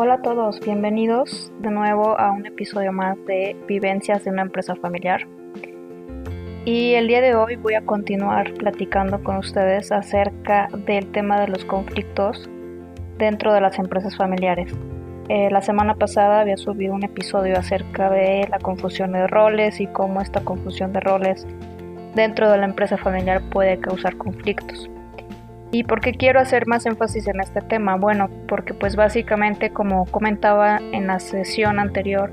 Hola a todos, bienvenidos de nuevo a un episodio más de Vivencias de una empresa familiar. Y el día de hoy voy a continuar platicando con ustedes acerca del tema de los conflictos dentro de las empresas familiares. Eh, la semana pasada había subido un episodio acerca de la confusión de roles y cómo esta confusión de roles dentro de la empresa familiar puede causar conflictos. ¿Y por qué quiero hacer más énfasis en este tema? Bueno, porque pues básicamente como comentaba en la sesión anterior,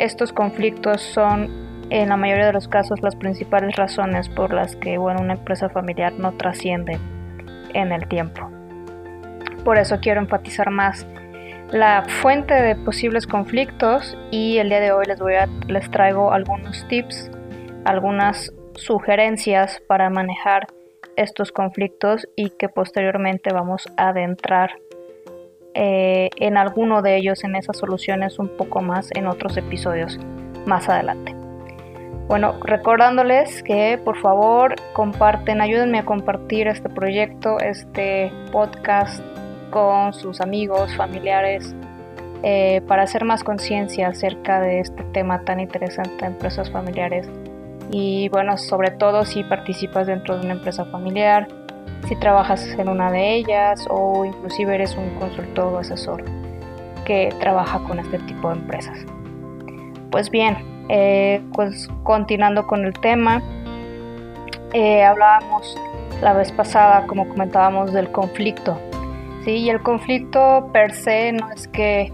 estos conflictos son en la mayoría de los casos las principales razones por las que bueno, una empresa familiar no trasciende en el tiempo. Por eso quiero enfatizar más la fuente de posibles conflictos y el día de hoy les voy a les traigo algunos tips, algunas sugerencias para manejar estos conflictos y que posteriormente vamos a adentrar eh, en alguno de ellos, en esas soluciones un poco más en otros episodios más adelante. Bueno, recordándoles que por favor comparten, ayúdenme a compartir este proyecto, este podcast con sus amigos, familiares, eh, para hacer más conciencia acerca de este tema tan interesante de empresas familiares y bueno, sobre todo si participas dentro de una empresa familiar, si trabajas en una de ellas o inclusive eres un consultor o asesor que trabaja con este tipo de empresas. Pues bien, eh, pues continuando con el tema, eh, hablábamos la vez pasada, como comentábamos, del conflicto. ¿sí? Y el conflicto per se no es que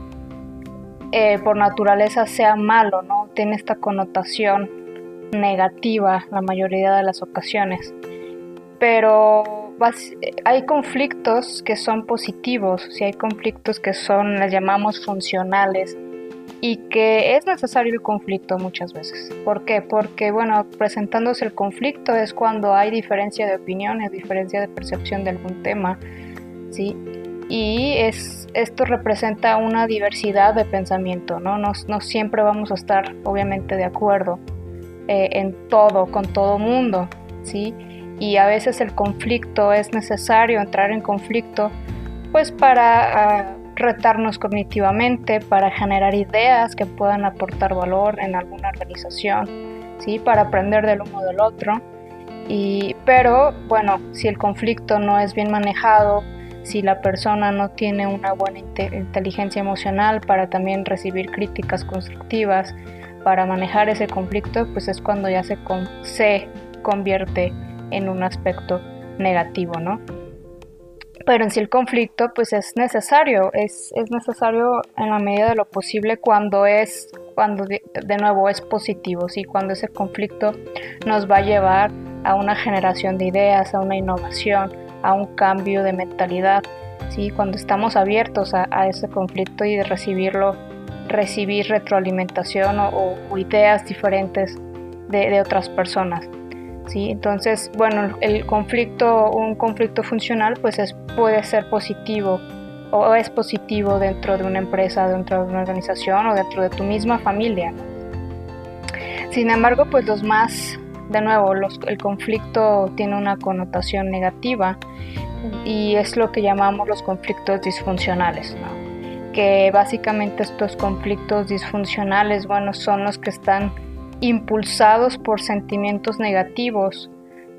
eh, por naturaleza sea malo, ¿no? Tiene esta connotación negativa la mayoría de las ocasiones. Pero hay conflictos que son positivos, si hay conflictos que son, les llamamos funcionales, y que es necesario el conflicto muchas veces. ¿Por qué? Porque, bueno, presentándose el conflicto es cuando hay diferencia de opiniones, diferencia de percepción de algún tema, ¿sí? Y es, esto representa una diversidad de pensamiento, ¿no? No, no siempre vamos a estar, obviamente, de acuerdo eh, en todo, con todo mundo, ¿sí? Y a veces el conflicto es necesario entrar en conflicto, pues para ah, retarnos cognitivamente, para generar ideas que puedan aportar valor en alguna organización, ¿sí? Para aprender del uno del otro. Y, pero bueno, si el conflicto no es bien manejado, si la persona no tiene una buena inteligencia emocional para también recibir críticas constructivas, para manejar ese conflicto, pues es cuando ya se, se convierte en un aspecto negativo, ¿no? Pero en sí el conflicto pues es necesario, es, necesario en la medida de lo posible cuando es, cuando de, nuevo es positivo, ¿sí? Cuando ese conflicto nos va a llevar a una generación de ideas, a una innovación, a un cambio de mentalidad, ¿sí? Cuando estamos abiertos a, a ese conflicto y de recibirlo recibir retroalimentación o, ideas diferentes de, otras personas. ¿sí? Entonces, bueno, el conflicto, un conflicto funcional, pues es, puede ser positivo o es positivo dentro de una empresa, dentro de una organización o dentro de tu misma familia. Sin embargo, pues los más, de nuevo, el conflicto tiene una connotación negativa y es lo que llamamos los conflictos disfuncionales. Que básicamente estos conflictos disfuncionales, bueno, son los que están impulsados por sentimientos negativos,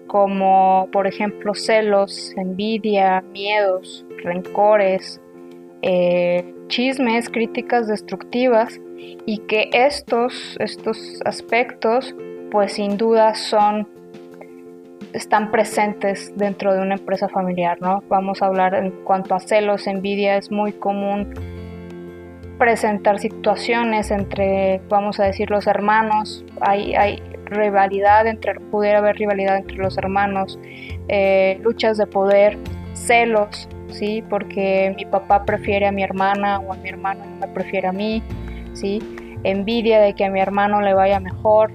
como por ejemplo celos, envidia, miedos, rencores, eh, chismes, críticas destructivas, y que estos, estos aspectos, pues sin duda son están presentes dentro de una empresa familiar, ¿no? Vamos a hablar en cuanto a celos, envidia, es muy común presentar situaciones entre, vamos a decir, los hermanos, hay, hay rivalidad entre, pudiera haber rivalidad entre los hermanos, eh, luchas de poder, celos, ¿sí? Porque mi papá prefiere a mi hermana o a mi hermano no me prefiere a mí, ¿sí? Envidia de que a mi hermano le vaya mejor,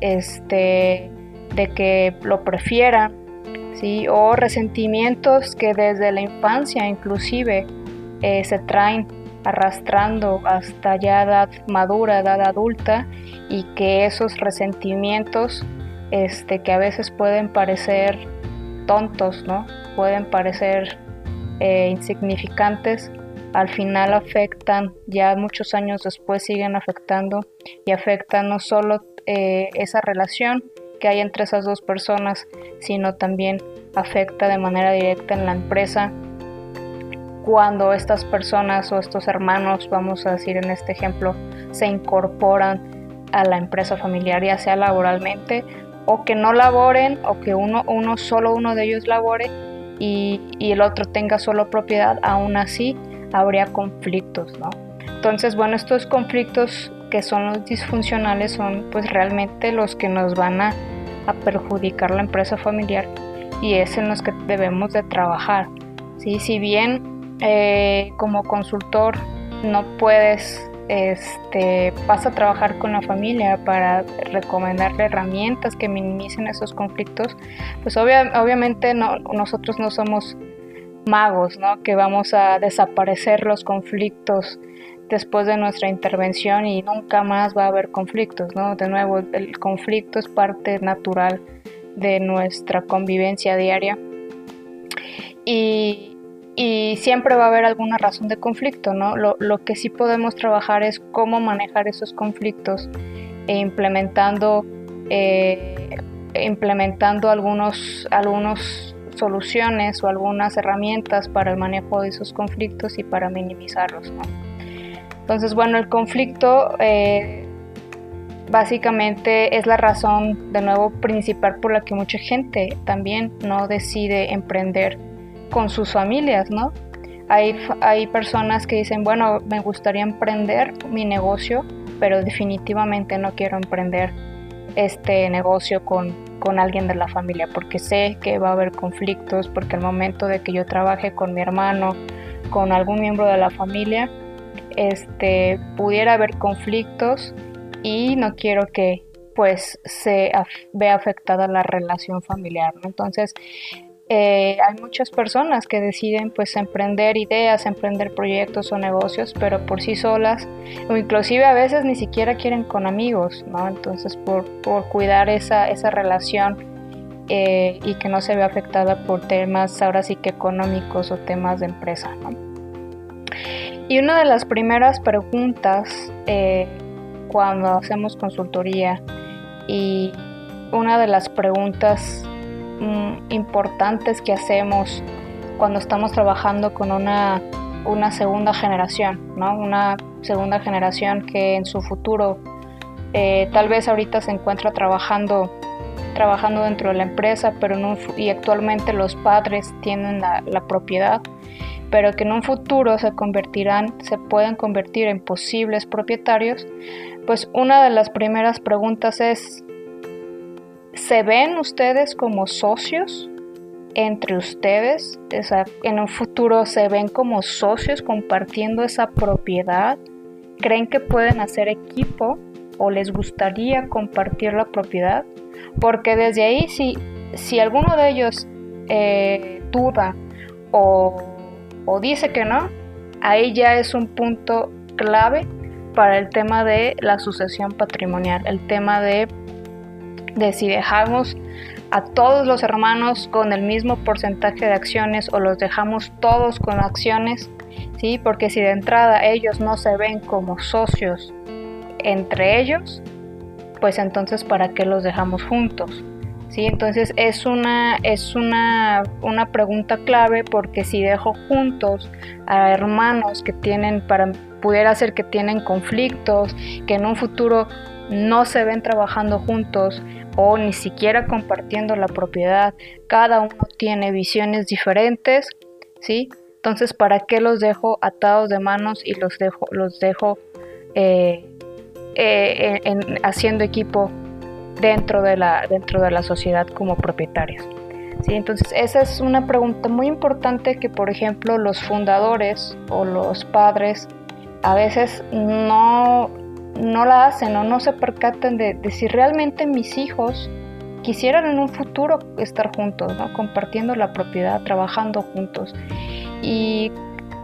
este, de que lo prefiera, ¿sí? O resentimientos que desde la infancia inclusive eh, se traen arrastrando hasta ya edad madura, edad adulta, y que esos resentimientos, este, que a veces pueden parecer tontos, ¿no? Pueden parecer eh, insignificantes, al final afectan, ya muchos años después siguen afectando y afectan no solo eh, esa relación que hay entre esas dos personas, sino también afecta de manera directa en la empresa cuando estas personas o estos hermanos, vamos a decir en este ejemplo, se incorporan a la empresa familiar, ya sea laboralmente o que no laboren o que uno, uno solo uno de ellos labore y, y el otro tenga solo propiedad, aún así habría conflictos, ¿no? Entonces, bueno, estos conflictos que son los disfuncionales son pues realmente los que nos van a, a perjudicar la empresa familiar y es en los que debemos de trabajar. ¿sí? Si bien eh, como consultor no puedes este, vas a trabajar con la familia para recomendarle herramientas que minimicen esos conflictos, pues obviamente no, nosotros no somos magos, ¿no? Que vamos a desaparecer los conflictos después de nuestra intervención y nunca más va a haber conflictos, ¿no? De nuevo, el conflicto es parte natural de nuestra convivencia diaria y, siempre va a haber alguna razón de conflicto, ¿no? Lo, que sí podemos trabajar es cómo manejar esos conflictos e implementando, eh, implementando algunos, algunos soluciones o algunas herramientas para el manejo de esos conflictos y para minimizarlos. Entonces, bueno, el conflicto eh, básicamente es la razón, de nuevo, principal por la que mucha gente también no decide emprender con sus familias, ¿no? Hay, hay personas que dicen, bueno, me gustaría emprender mi negocio, pero definitivamente no quiero emprender este negocio con, con alguien de la familia, porque sé que va a haber conflictos, porque al momento de que yo trabaje con mi hermano, con algún miembro de la familia, este, pudiera haber conflictos y no quiero que pues se vea afectada la relación familiar. Entonces, eh, hay muchas personas que deciden pues emprender ideas, emprender proyectos o negocios, pero por sí solas, o inclusive a veces ni siquiera quieren con amigos, ¿no? Entonces, por, por cuidar esa, esa relación eh, y que no se vea afectada por temas ahora sí que económicos o temas de empresa, ¿no? Y una de las primeras preguntas eh, cuando hacemos consultoría y una de las preguntas mm, importantes que hacemos cuando estamos trabajando con una, una segunda generación, ¿no? Una segunda generación que en su futuro eh, tal vez ahorita se encuentra trabajando trabajando dentro de la empresa, pero y actualmente los padres tienen la, la propiedad pero que en un futuro se convertirán, se pueden convertir en posibles propietarios, pues una de las primeras preguntas es, ¿se ven ustedes como socios entre ustedes? en un futuro se ven como socios compartiendo esa propiedad. ¿Creen que pueden hacer equipo o les gustaría compartir la propiedad? Porque desde ahí, si, si alguno de ellos eh, duda o o dice que no, ahí ya es un punto clave para el tema de la sucesión patrimonial, el tema de, de si dejamos a todos los hermanos con el mismo porcentaje de acciones o los dejamos todos con acciones, ¿sí? Porque si de entrada ellos no se ven como socios entre ellos, pues entonces ¿para qué los dejamos juntos? ¿sí? Entonces es una, es una, una pregunta clave porque si dejo juntos a hermanos que tienen, para pudiera ser que tienen conflictos, que en un futuro no se ven trabajando juntos o ni siquiera compartiendo la propiedad, cada uno tiene visiones diferentes, ¿sí? Entonces, ¿para qué los dejo atados de manos y los dejo, los dejo eh, eh, haciendo equipo dentro de la, dentro de la sociedad como propietarios. ¿Sí? Entonces, esa es una pregunta muy importante que, por ejemplo, los fundadores o los padres a veces no, no la hacen o no se percatan de, si realmente mis hijos quisieran en un futuro estar juntos, ¿no? compartiendo la propiedad, trabajando juntos. Y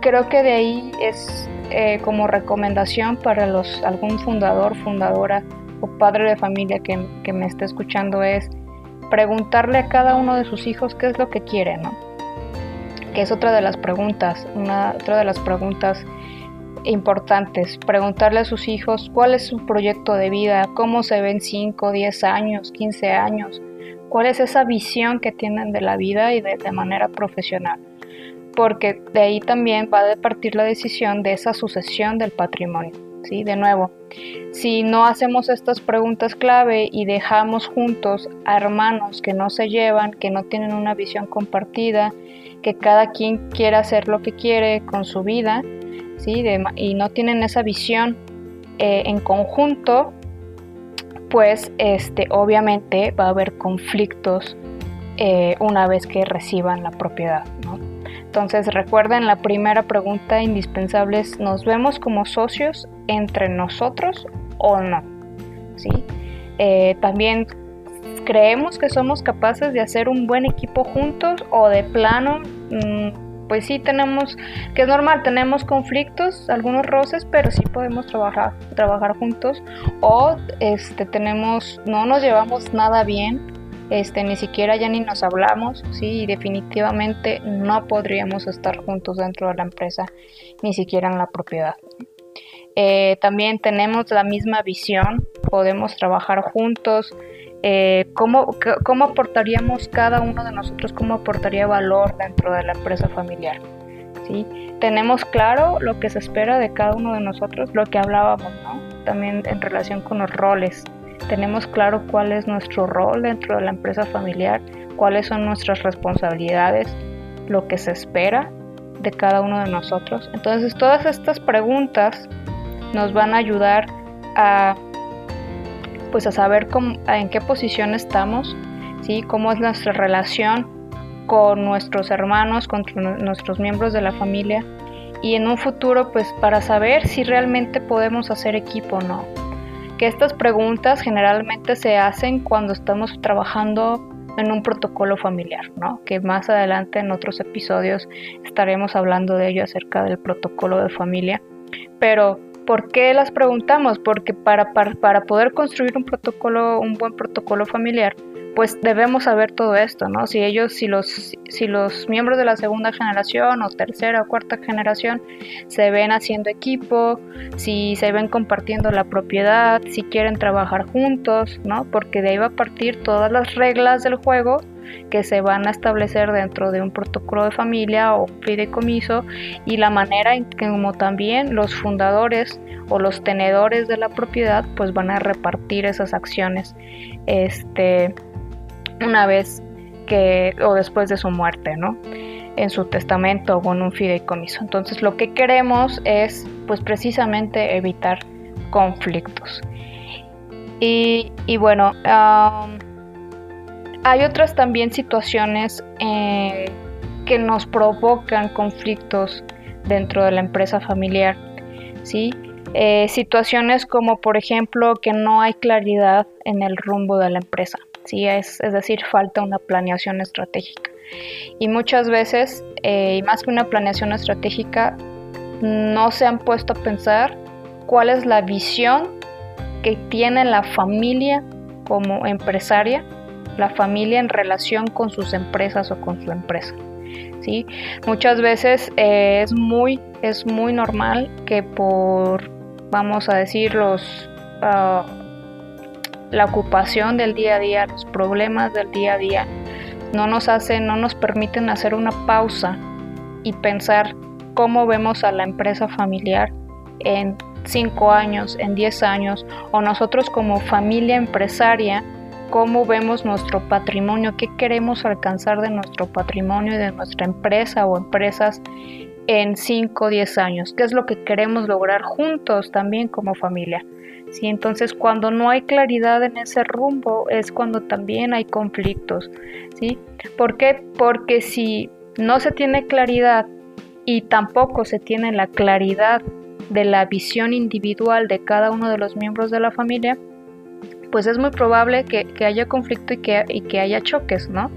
creo que de ahí es eh, como recomendación para los, algún fundador, fundadora o padre de familia que, me esté escuchando es preguntarle a cada uno de sus hijos qué es lo que quiere, que es otra de las preguntas, una, otra de las preguntas importantes. Preguntarle a sus hijos cuál es su proyecto de vida, cómo se ven 5, 10 años, 15 años, cuál es esa visión que tienen de la vida y de, manera profesional. Porque de ahí también va a partir la decisión de esa sucesión del patrimonio. ¿sí? De nuevo, si no hacemos estas preguntas clave y dejamos juntos a hermanos que no se llevan, que no tienen una visión compartida, que cada quien quiere hacer lo que quiere con su vida, y no tienen esa visión eh, en conjunto, pues este, obviamente va a haber conflictos eh, una vez que reciban la propiedad. Entonces recuerden, la primera pregunta indispensable es, ¿nos vemos como socios entre nosotros o no? ¿Sí? Eh, también creemos que somos capaces de hacer un buen equipo juntos o de plano, mm, pues sí tenemos, que es normal, tenemos conflictos, algunos roces, pero sí podemos trabajar, trabajar juntos o este, tenemos, no nos llevamos nada bien este, ni siquiera ya ni nos hablamos, sí, y definitivamente no podríamos estar juntos dentro de la empresa, ni siquiera en la propiedad. Eh, también tenemos la misma visión, podemos trabajar juntos. Eh, ¿cómo, ¿Cómo aportaríamos cada uno de nosotros, cómo aportaría valor dentro de la empresa familiar? ¿Sí? Tenemos claro lo que se espera de cada uno de nosotros, lo que hablábamos, ¿no? También en relación con los roles tenemos claro cuál es nuestro rol dentro de la empresa familiar, cuáles son nuestras responsabilidades, lo que se espera de cada uno de nosotros. Entonces todas estas preguntas nos van a ayudar a pues a saber en qué posición estamos, ¿sí? cómo es nuestra relación con nuestros hermanos, con nuestros miembros de la familia y en un futuro pues para saber si realmente podemos hacer equipo o no que estas preguntas generalmente se hacen cuando estamos trabajando en un protocolo familiar, ¿no? Que más adelante en otros episodios estaremos hablando de ello acerca del protocolo de familia. Pero, ¿por qué las preguntamos? Porque para, para, para poder construir un protocolo, un buen protocolo familiar, pues debemos saber todo esto, ¿no? Si ellos, si los, si los miembros de la segunda generación o tercera o cuarta generación se ven haciendo equipo, si se ven compartiendo la propiedad, si quieren trabajar juntos, ¿no? Porque de ahí va a partir todas las reglas del juego que se van a establecer dentro de un protocolo de familia o fideicomiso y la manera en que como también los fundadores o los tenedores de la propiedad pues van a repartir esas acciones este una vez que o después de su muerte, ¿no? En su testamento o en un fideicomiso. Entonces lo que queremos es pues precisamente evitar conflictos. Y, bueno, hay otras también situaciones eh, que nos provocan conflictos dentro de la empresa familiar, ¿sí? Eh, situaciones como por ejemplo que no hay claridad en el rumbo de la empresa. ¿sí? es, decir, falta una planeación estratégica. Y muchas veces, eh, y más que una planeación estratégica, no se han puesto a pensar cuál es la visión que tiene la familia como empresaria, la familia en relación con sus empresas o con su empresa. ¿sí? Muchas veces eh, es, muy, es muy normal que por, vamos a decir, los, ah, la ocupación del día a día, los problemas del día a día, no nos hacen, no nos permiten hacer una pausa y pensar cómo vemos a la empresa familiar en 5 años, en 10 años, o nosotros como familia empresaria, cómo vemos nuestro patrimonio, qué queremos alcanzar de nuestro patrimonio y de nuestra empresa o empresas en 5 o 10 años, qué es lo que queremos lograr juntos también como familia. ¿sí? Entonces, cuando no hay claridad en ese rumbo es cuando también hay conflictos, ¿sí? ¿Por qué? Porque si no se tiene claridad y tampoco se tiene la claridad de la visión individual de cada uno de los miembros de la familia, pues es muy probable que, haya conflicto y que, y que haya choques, ¿no?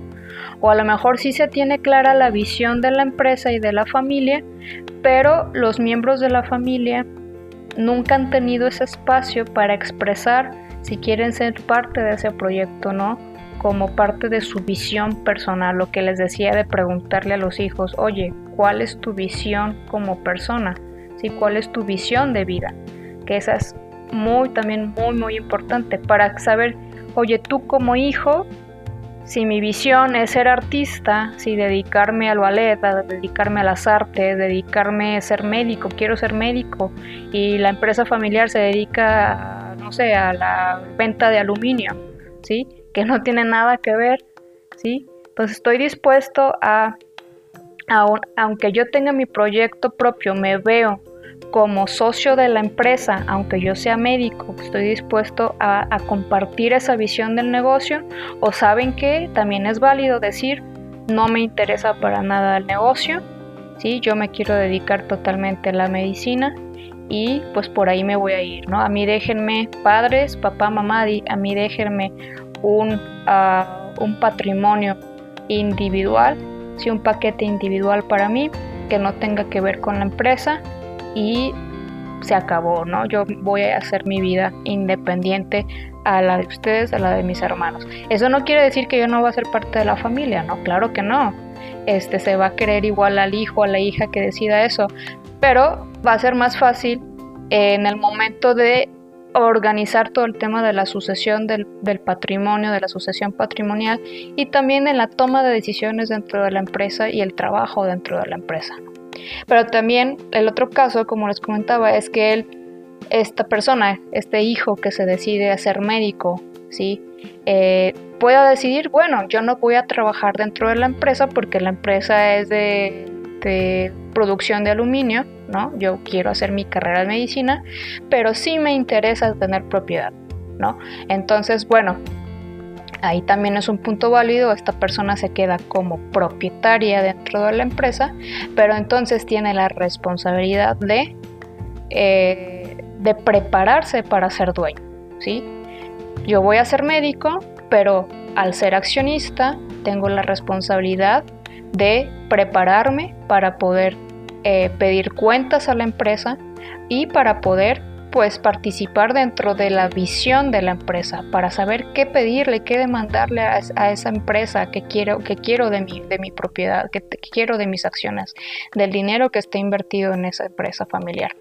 O a lo mejor sí se tiene clara la visión de la empresa y de la familia, pero los miembros de la familia nunca han tenido ese espacio para expresar si quieren ser parte de ese proyecto, ¿no? como parte de su visión personal, lo que les decía de preguntarle a los hijos, oye, ¿cuál es tu visión como persona? ¿Sí? ¿Cuál es tu visión de vida? Que esa es muy, también muy, muy importante para saber, oye, tú como hijo, si mi visión es ser artista, si dedicarme al ballet, dedicarme a las artes, dedicarme a ser médico, quiero ser médico, y la empresa familiar se dedica, no sé, a la venta de aluminio, ¿sí? Que no tiene nada que ver, ¿sí? Entonces estoy dispuesto a, aunque yo tenga mi proyecto propio, me veo como socio de la empresa, aunque yo sea médico, estoy dispuesto a, compartir esa visión del negocio o saben que también es válido decir no me interesa para nada el negocio, ¿sí? yo me quiero dedicar totalmente a la medicina y pues por ahí me voy a ir, ¿no? A mí déjenme padres, papá, mamá, a mí déjenme un, ah, un patrimonio individual, ¿sí? un paquete individual para mí que no tenga que ver con la empresa y se acabó, ¿no? Yo voy a hacer mi vida independiente a la de ustedes, a la de mis hermanos. Eso no quiere decir que yo no voy a ser parte de la familia, ¿no? Claro que no. Este se va a querer igual al hijo, a la hija que decida eso, pero va a ser más fácil en el momento de organizar todo el tema de la sucesión del, del, patrimonio, de la sucesión patrimonial y también en la toma de decisiones dentro de la empresa y el trabajo dentro de la empresa. Pero también el otro caso, como les comentaba, es que él, esta persona, este hijo que se decide a ser médico, ¿sí? Eh, pueda decidir, bueno, yo no voy a trabajar dentro de la empresa porque la empresa es de, de producción de aluminio, ¿no? Yo quiero hacer mi carrera de medicina, pero sí me interesa tener propiedad, ¿no? Entonces, bueno, ahí también es un punto válido, esta persona se queda como propietaria dentro de la empresa, pero entonces tiene la responsabilidad de, eh, de prepararse para ser dueño, ¿sí? Yo voy a ser médico, pero al ser accionista tengo la responsabilidad de prepararme para poder eh, pedir cuentas a la empresa y para poder pues participar dentro de la visión de la empresa para saber qué pedirle, qué demandarle a, esa empresa que quiero, que quiero de mi, de mi propiedad, que, quiero de mis acciones, del dinero que esté invertido en esa empresa familiar.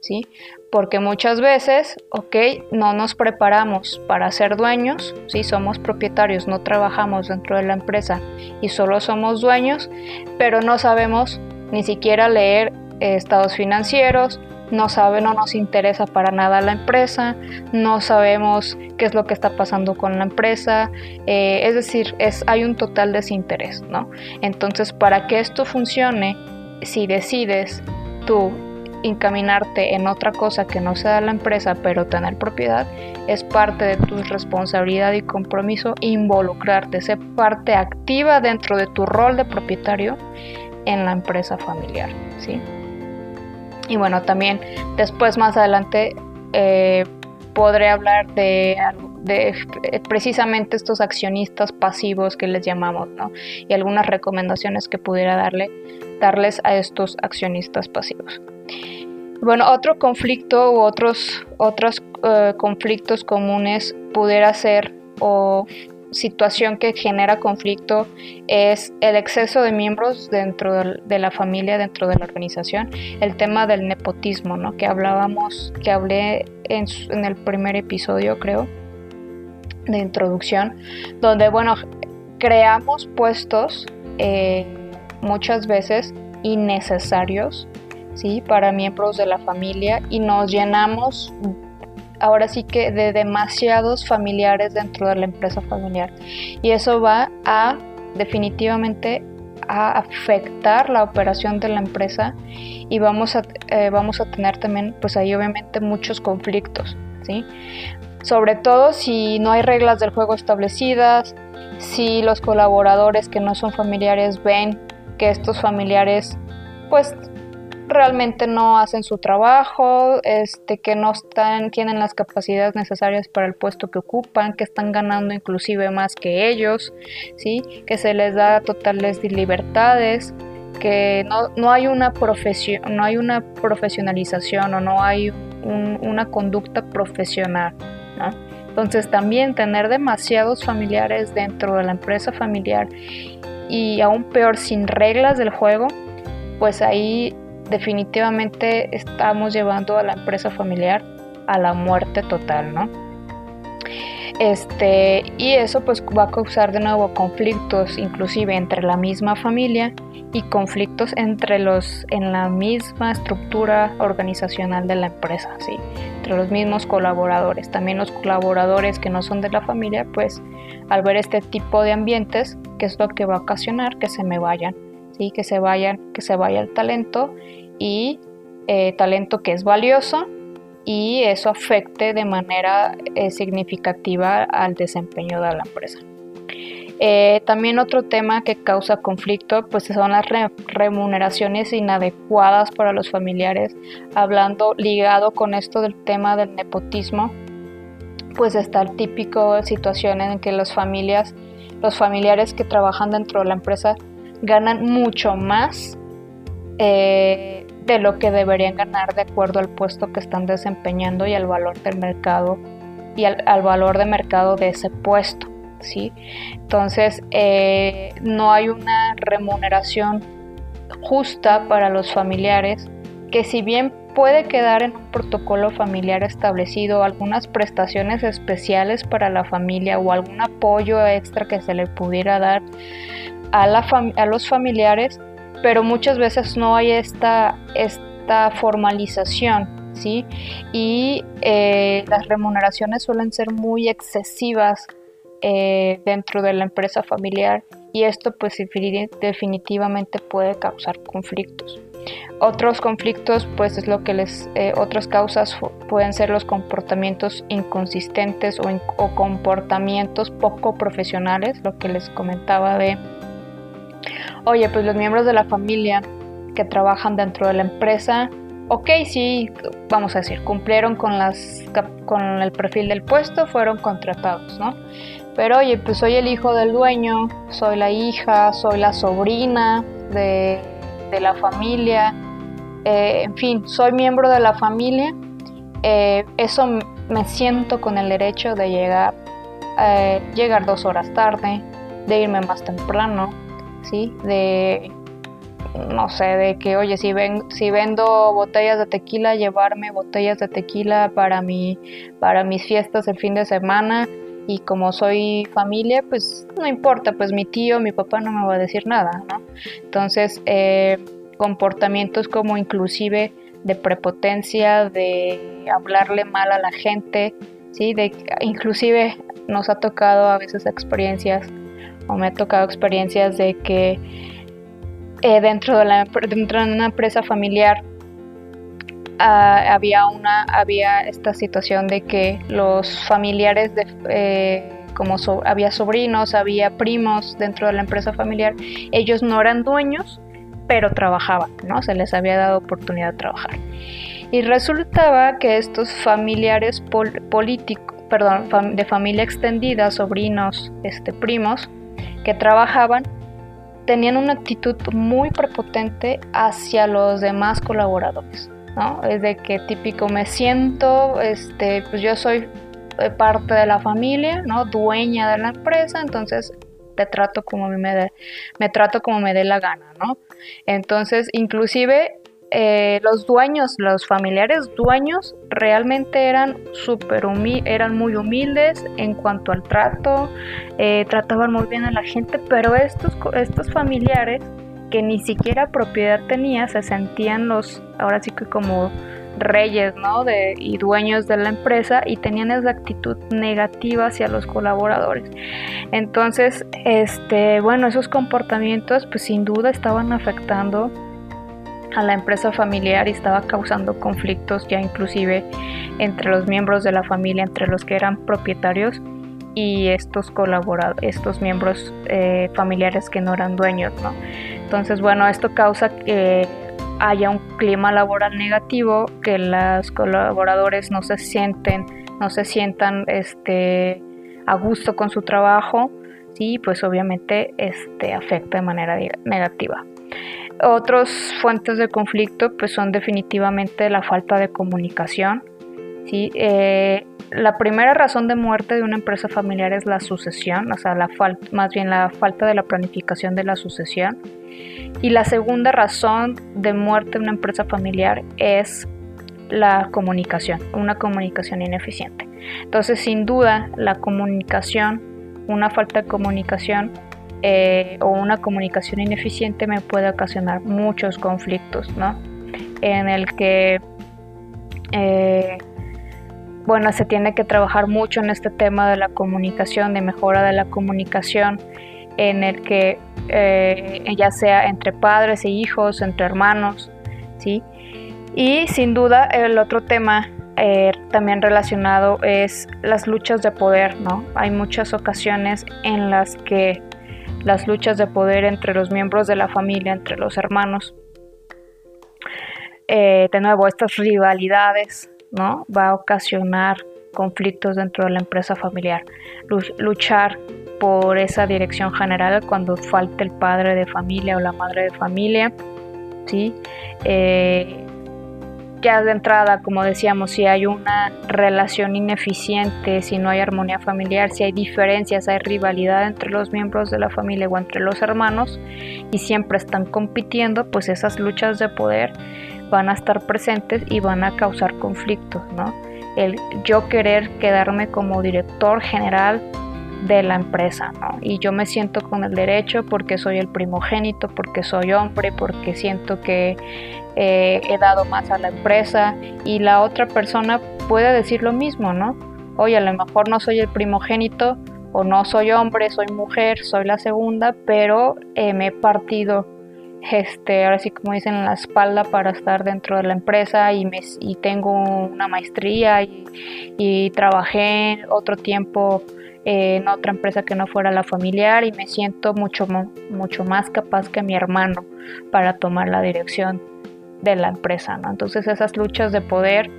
¿sí? Porque muchas veces, ok, no nos preparamos para ser dueños, ¿sí? somos propietarios, no trabajamos dentro de la empresa y solo somos dueños, pero no sabemos ni siquiera leer eh, estados financieros, no sabe, no nos interesa para nada la empresa, no sabemos qué es lo que está pasando con la empresa, eh, es decir, hay un total desinterés, ¿no? Entonces, para que esto funcione, si decides tú encaminarte en otra cosa que no sea la empresa, pero tener propiedad, es parte de tu responsabilidad y compromiso involucrarte, ser parte activa dentro de tu rol de propietario en la empresa familiar, ¿sí? Y bueno, también después más adelante eh, podré hablar de, precisamente estos accionistas pasivos que les llamamos, ¿no? Y algunas recomendaciones que pudiera darle, darles a estos accionistas pasivos. Bueno, otro conflicto u otros, otros eh, conflictos comunes pudiera ser o situación que genera conflicto es el exceso de miembros dentro de la familia, dentro de la organización, el tema del nepotismo, ¿no? Que hablábamos, que hablé en, el primer episodio, creo, de introducción, donde, bueno, creamos puestos eh, muchas veces innecesarios, ¿sí? Para miembros de la familia y nos llenamos ahora sí que de demasiados familiares dentro de la empresa familiar. Y eso va a definitivamente a afectar la operación de la empresa y vamos a, eh, vamos a tener también pues ahí obviamente muchos conflictos, ¿sí? Sobre todo si no hay reglas del juego establecidas, si los colaboradores que no son familiares ven que estos familiares pues realmente no hacen su trabajo, este, que no están, tienen las capacidades necesarias para el puesto que ocupan, que están ganando inclusive más que ellos, ¿sí? que se les da totales libertades, que no, no hay una profesión, no hay una profesionalización o no hay una conducta profesional. Entonces también tener demasiados familiares dentro de la empresa familiar y aún peor sin reglas del juego, pues ahí definitivamente estamos llevando a la empresa familiar a la muerte total, ¿no? Este, y eso pues va a causar de nuevo conflictos inclusive entre la misma familia y conflictos entre los en la misma estructura organizacional de la empresa, ¿sí? entre los mismos colaboradores. También los colaboradores que no son de la familia, pues al ver este tipo de ambientes, ¿qué es lo que va a ocasionar? Que se me vayan, ¿sí? que se vayan, que se vaya el talento y eh, talento que es valioso y eso afecte de manera eh, significativa al desempeño de la empresa. Eh, también otro tema que causa conflicto pues son las remuneraciones inadecuadas para los familiares. Hablando ligado con esto del tema del nepotismo, pues está el típico situación en que las familias, los familiares que trabajan dentro de la empresa ganan mucho más eh, de lo que deberían ganar de acuerdo al puesto que están desempeñando y al valor del mercado y al valor de mercado de ese puesto. ¿sí? Entonces, eh, no hay una remuneración justa para los familiares, que si bien puede quedar en un protocolo familiar establecido algunas prestaciones especiales para la familia o algún apoyo extra que se le pudiera dar a, la a los familiares, pero muchas veces no hay esta, formalización, ¿sí? Y eh, las remuneraciones suelen ser muy excesivas eh, dentro de la empresa familiar y esto pues definitivamente puede causar conflictos. Otros conflictos pues es lo que les, eh, otras causas pueden ser los comportamientos inconsistentes o, o comportamientos poco profesionales, lo que les comentaba de, oye pues los miembros de la familia que trabajan dentro de la empresa ok, sí, vamos a decir, cumplieron con, las, con el perfil del puesto, fueron contratados, ¿no? Pero oye, pues soy el hijo del dueño, soy la hija, soy la sobrina de, la familia, eh, en fin, soy miembro de la familia. Eh, eso me siento con el derecho de llegar, eh, llegar dos horas tarde, de irme más temprano, De, no sé, de que, oye, si, ven, si vendo botellas de tequila, llevarme botellas de tequila para, mi, para mis fiestas el fin de semana y como soy familia, pues no importa, pues mi tío, mi papá no me va a decir nada, ¿no? Entonces, eh, comportamientos como inclusive de prepotencia, de hablarle mal a la gente, ¿sí? De, inclusive nos ha tocado a veces experiencias, o me ha tocado experiencias de que eh, dentro, de la, dentro de una empresa familiar Ah, había una había esta situación de que los familiares de eh, como había sobrinos había primos dentro de la empresa familiar ellos no eran dueños pero trabajaban no se les había dado oportunidad de trabajar. Y resultaba que estos familiares políticos perdón de familia extendida sobrinos este primos que trabajaban tenían una actitud muy prepotente hacia los demás colaboradores es de que típico me siento, este, pues yo soy eh, parte de la familia, ¿no? Dueña de la empresa, entonces te trato como me dé, me trato como me dé la gana, ¿no? Entonces, inclusive eh, los dueños, los familiares dueños, realmente eran super eran muy humildes en cuanto al trato, eh, trataban muy bien a la gente, pero estos, estos familiares que ni siquiera propiedad tenía, se sentían los, ahora sí que como reyes, ¿no? De, y dueños de la empresa y tenían esa actitud negativa hacia los colaboradores. Entonces, este, bueno, esos comportamientos pues sin duda estaban afectando a la empresa familiar y estaba causando conflictos ya inclusive entre los miembros de la familia, entre los que eran propietarios y estos colaboradores, estos miembros eh, familiares que no eran dueños, ¿no? Entonces, bueno, esto causa que haya un clima laboral negativo, que los colaboradores no se sienten, no se sientan este, a gusto con su trabajo, y pues obviamente este, afecta de manera negativa. Otras fuentes de conflicto pues son definitivamente la falta de comunicación, ¿sí? Eh, la primera razón de muerte de una empresa familiar es la sucesión, o sea, la más bien la falta de la planificación de la sucesión. Y la segunda razón de muerte de una empresa familiar es la comunicación, una comunicación ineficiente. Entonces, sin duda, la comunicación, una falta de comunicación eh, o una comunicación ineficiente me puede ocasionar muchos conflictos, ¿no? En el que eh, bueno, se tiene que trabajar mucho en este tema de la comunicación, de mejora de la comunicación, en el que eh, ya sea entre padres e hijos, entre hermanos, ¿sí? Y sin duda el otro tema eh, también relacionado es las luchas de poder, ¿no? Hay muchas ocasiones en las que las luchas de poder entre los miembros de la familia, entre los hermanos, eh, de nuevo, estas rivalidades ¿no? Va a ocasionar conflictos dentro de la empresa familiar. Luchar por esa dirección general cuando falte el padre de familia o la madre de familia, ¿sí? Eh, ya de entrada, como decíamos, si hay una relación ineficiente, si no hay armonía familiar, si hay diferencias, hay rivalidad entre los miembros de la familia o entre los hermanos y siempre están compitiendo, pues esas luchas de poder van a estar presentes y van a causar conflictos, ¿no? El yo querer quedarme como director general de la empresa, ¿no? Y yo me siento con el derecho porque soy el primogénito, porque soy hombre, porque siento que eh, he dado más a la empresa y la otra persona puede decir lo mismo, ¿no? Oye, a lo mejor no soy el primogénito o no soy hombre, soy mujer, soy la segunda, pero eh, me he partido este, ahora sí como dicen, la espalda para estar dentro de la empresa y, me, y tengo una maestría y, trabajé otro tiempo en otra empresa que no fuera la familiar y me siento mucho, mucho más capaz que mi hermano para tomar la dirección de la empresa, ¿no? Entonces esas luchas de poder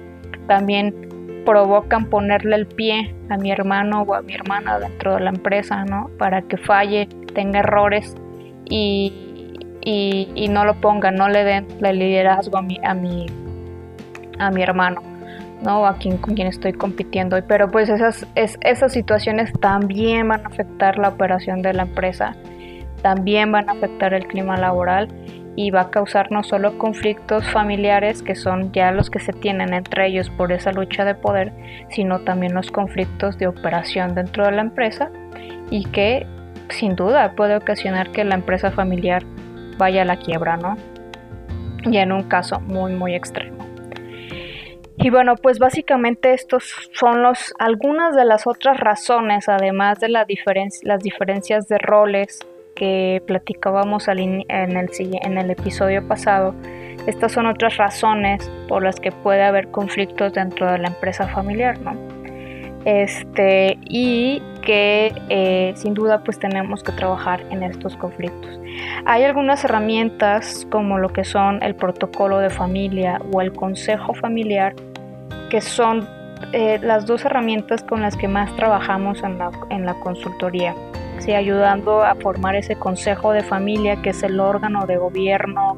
también provocan ponerle el pie a mi hermano o a mi hermana dentro de la empresa, ¿no? Para que falle, tenga errores y y, no lo pongan, no le den el liderazgo a mi, a mi, a mi hermano, ¿no? A quien, con quien estoy compitiendo. Pero pues esas, esas situaciones también van a afectar la operación de la empresa, también van a afectar el clima laboral y va a causar no solo conflictos familiares, que son ya los que se tienen entre ellos por esa lucha de poder, sino también los conflictos de operación dentro de la empresa y que sin duda puede ocasionar que la empresa familiar vaya a la quiebra, ¿no? Y en un caso muy, muy extremo. Y bueno, pues básicamente estos son los, algunas de las otras razones, además de la las diferencias de roles que platicábamos en, el, en el episodio pasado. Estas son otras razones por las que puede haber conflictos dentro de la empresa familiar, ¿no? Este, y que eh, sin duda pues tenemos que trabajar en estos conflictos. Hay algunas herramientas como lo que son el protocolo de familia o el consejo familiar que son eh, las dos herramientas con las que más trabajamos en la, en la consultoría. ¿sí? ayudando a formar ese consejo de familia que es el órgano de gobierno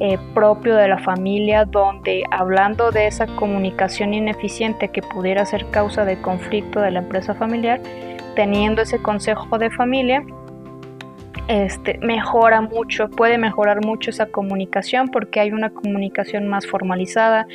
eh, propio de la familia donde hablando de esa comunicación ineficiente que pudiera ser causa de conflicto de la empresa familiar, teniendo ese consejo de familia, este, mejora mucho, puede mejorar mucho esa comunicación porque hay una comunicación más formalizada,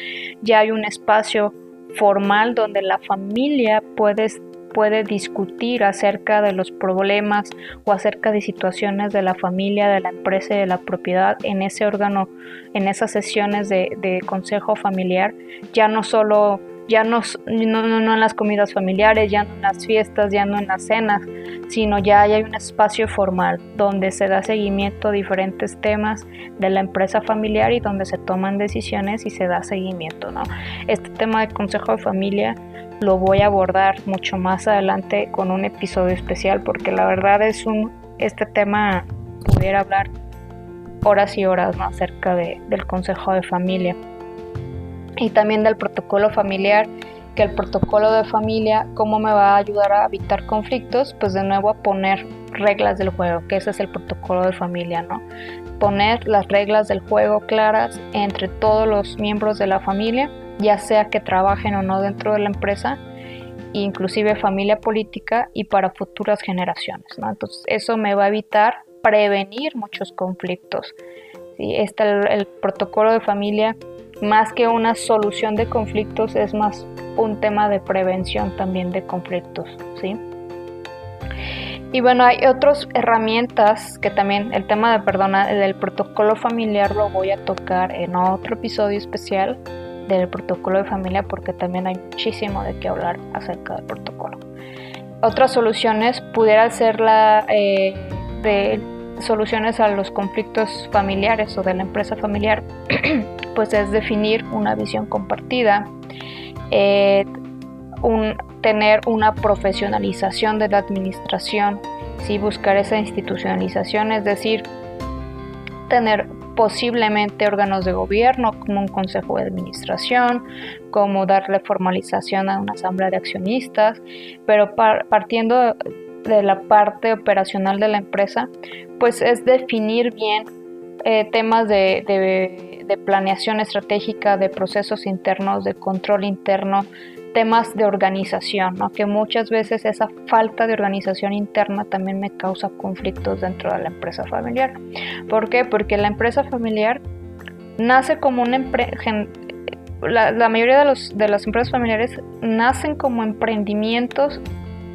ya hay un espacio formal donde la familia puede puede discutir acerca de los problemas o acerca de situaciones de la familia, de la empresa y de la propiedad en ese órgano, en esas sesiones de, consejo familiar, ya no solo ya no, no, en las comidas familiares, ya no en las fiestas, ya no en las cenas, sino ya hay un espacio formal donde se da seguimiento a diferentes temas de la empresa familiar y donde se toman decisiones y se da seguimiento. ¿no? Este tema de consejo de familia lo voy a abordar mucho más adelante con un episodio especial porque la verdad es un este tema pudiera hablar horas y horas acerca de, del consejo de familia y también del protocolo familiar que el protocolo de familia cómo me va a ayudar a evitar conflictos pues de nuevo a poner reglas del juego que ese es el protocolo de familia no poner las reglas del juego claras entre todos los miembros de la familia ya sea que trabajen o no dentro de la empresa inclusive familia política y para futuras generaciones. Entonces eso me va a evitar prevenir muchos conflictos. ¿sí? Este, el, protocolo de familia, más que una solución de conflictos, es más un tema de prevención también de conflictos. ¿sí? Y bueno, hay otras herramientas que también el tema de perdona del protocolo familiar lo voy a tocar en otro episodio especial del protocolo de familia porque también hay muchísimo de qué hablar acerca del protocolo. Otras soluciones pudiera ser la eh, de soluciones a los conflictos familiares o de la empresa familiar, pues es definir una visión compartida, eh, tener una profesionalización de la administración, ¿sí? buscar esa institucionalización, es decir, tener posiblemente órganos de gobierno como un consejo de administración, como darle formalización a una asamblea de accionistas, pero partiendo de la parte operacional de la empresa, pues es definir bien eh, temas de, planeación estratégica, de procesos internos, de control interno, temas de organización, ¿no? que muchas veces esa falta de organización interna también me causa conflictos dentro de la empresa familiar. ¿Por qué? Porque la empresa familiar nace como una empresa, la, la, mayoría de, los, de las empresas familiares nacen como emprendimientos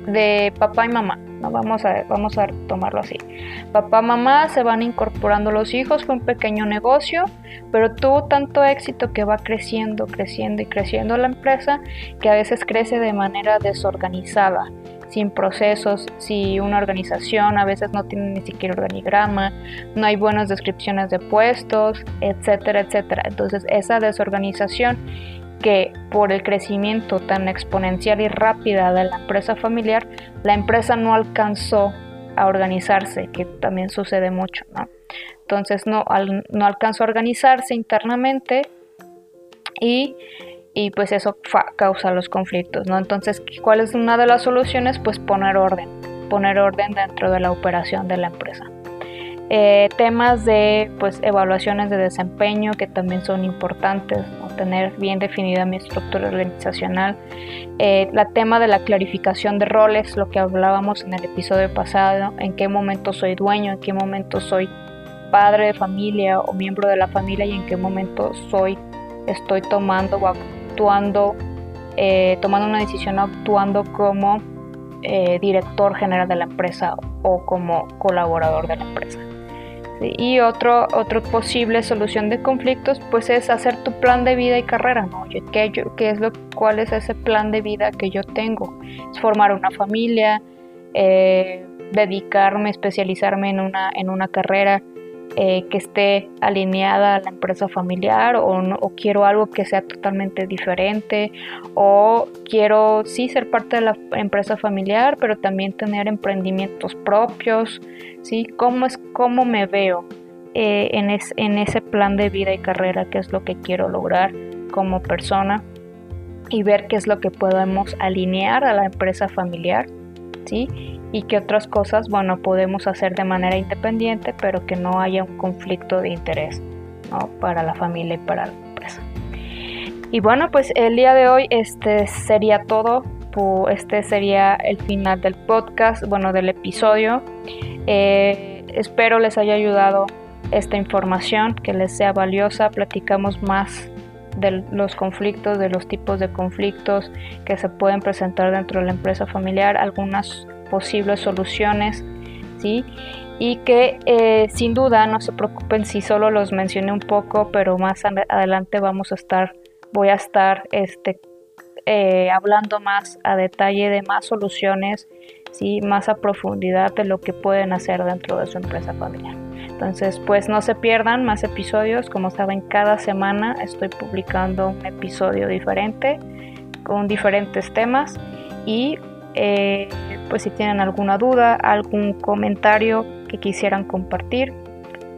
de papá y mamá. ¿No? Vamos, a, vamos a tomarlo así. Papá, mamá, se van incorporando los hijos, fue un pequeño negocio, pero tuvo tanto éxito que va creciendo, creciendo y creciendo la empresa, que a veces crece de manera desorganizada sin procesos, si una organización a veces no tiene ni siquiera organigrama, no hay buenas descripciones de puestos, etcétera, etcétera. Entonces esa desorganización que por el crecimiento tan exponencial y rápida de la empresa familiar, la empresa no alcanzó a organizarse, que también sucede mucho, ¿no? Entonces no, no alcanzó a organizarse internamente y, y pues eso causa los conflictos, ¿no? Entonces, ¿cuál es una de las soluciones? Pues poner orden, poner orden dentro de la operación de la empresa. Eh, temas de pues, evaluaciones de desempeño que también son importantes, tener bien definida mi estructura organizacional. Eh, la tema de la clarificación de roles, lo que hablábamos en el episodio pasado, en qué momento soy dueño, en qué momento soy padre de familia o miembro de la familia y en qué momento soy, estoy tomando o actuando, eh, tomando una decisión actuando como director general de la empresa o como colaborador de la empresa. Y otro, otro posible solución de conflictos pues es hacer tu plan de vida y carrera, ¿no? ¿Qué, qué es lo, ¿Cuál es ese plan de vida que yo tengo? Es formar una familia, eh, dedicarme, especializarme en una, en una carrera, eh, que esté alineada a la empresa familiar o, o, quiero algo que sea totalmente diferente o quiero sí ser parte de la empresa familiar pero también tener emprendimientos propios, ¿sí? ¿Cómo es cómo me veo eh, en, en ese plan de vida y carrera? ¿Qué es lo que quiero lograr como persona? Y ver qué es lo que podemos alinear a la empresa familiar, ¿sí? Y qué otras cosas, bueno, podemos hacer de manera independiente, pero que no haya un conflicto de interés para la familia y para la empresa. Y bueno, pues el día de hoy este sería todo. Este sería el final del podcast, bueno, del episodio. Eh, espero les haya ayudado esta información, que les sea valiosa. Platicamos más de los conflictos, de los tipos de conflictos que se pueden presentar dentro de la empresa familiar, algunas posibles soluciones, ¿sí? Y que eh, sin duda no se preocupen si solo los mencioné un poco, pero más adelante vamos a estar, voy a estar este, eh, hablando más a detalle de más soluciones, ¿sí? más a profundidad de lo que pueden hacer dentro de su empresa familiar. Entonces, pues no se pierdan más episodios. Como saben, cada semana estoy publicando un episodio diferente con diferentes temas y eh, pues si tienen alguna duda, algún comentario que quisieran compartir,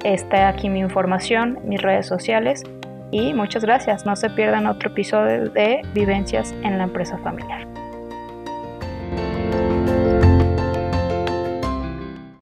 está aquí mi información, mis redes sociales y muchas gracias. No se pierdan otro episodio de Vivencias en la empresa familiar.